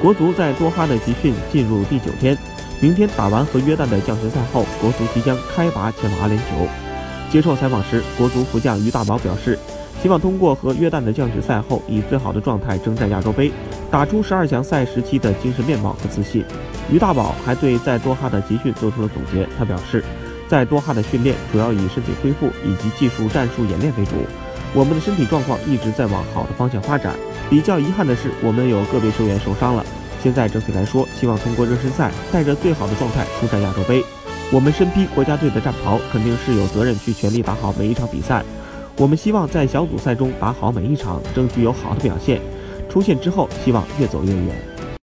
国足在多哈的集训进入第九天，明天打完和约旦的降级赛后，国足即将开拔前往阿联酋。接受采访时，国足副将于大宝表示，希望通过和约旦的降级赛后，以最好的状态征战亚洲杯，打出十二强赛时期的精神面貌和自信。于大宝还对在多哈的集训做出了总结，他表示，在多哈的训练主要以身体恢复以及技术战术演练为主，我们的身体状况一直在往好的方向发展。比较遗憾的是，我们有个别球员受伤了。现在整体来说，希望通过热身赛带着最好的状态出战亚洲杯。我们身披国家队的战袍，肯定是有责任去全力打好每一场比赛。我们希望在小组赛中打好每一场，争取有好的表现。出线之后，希望越走越远。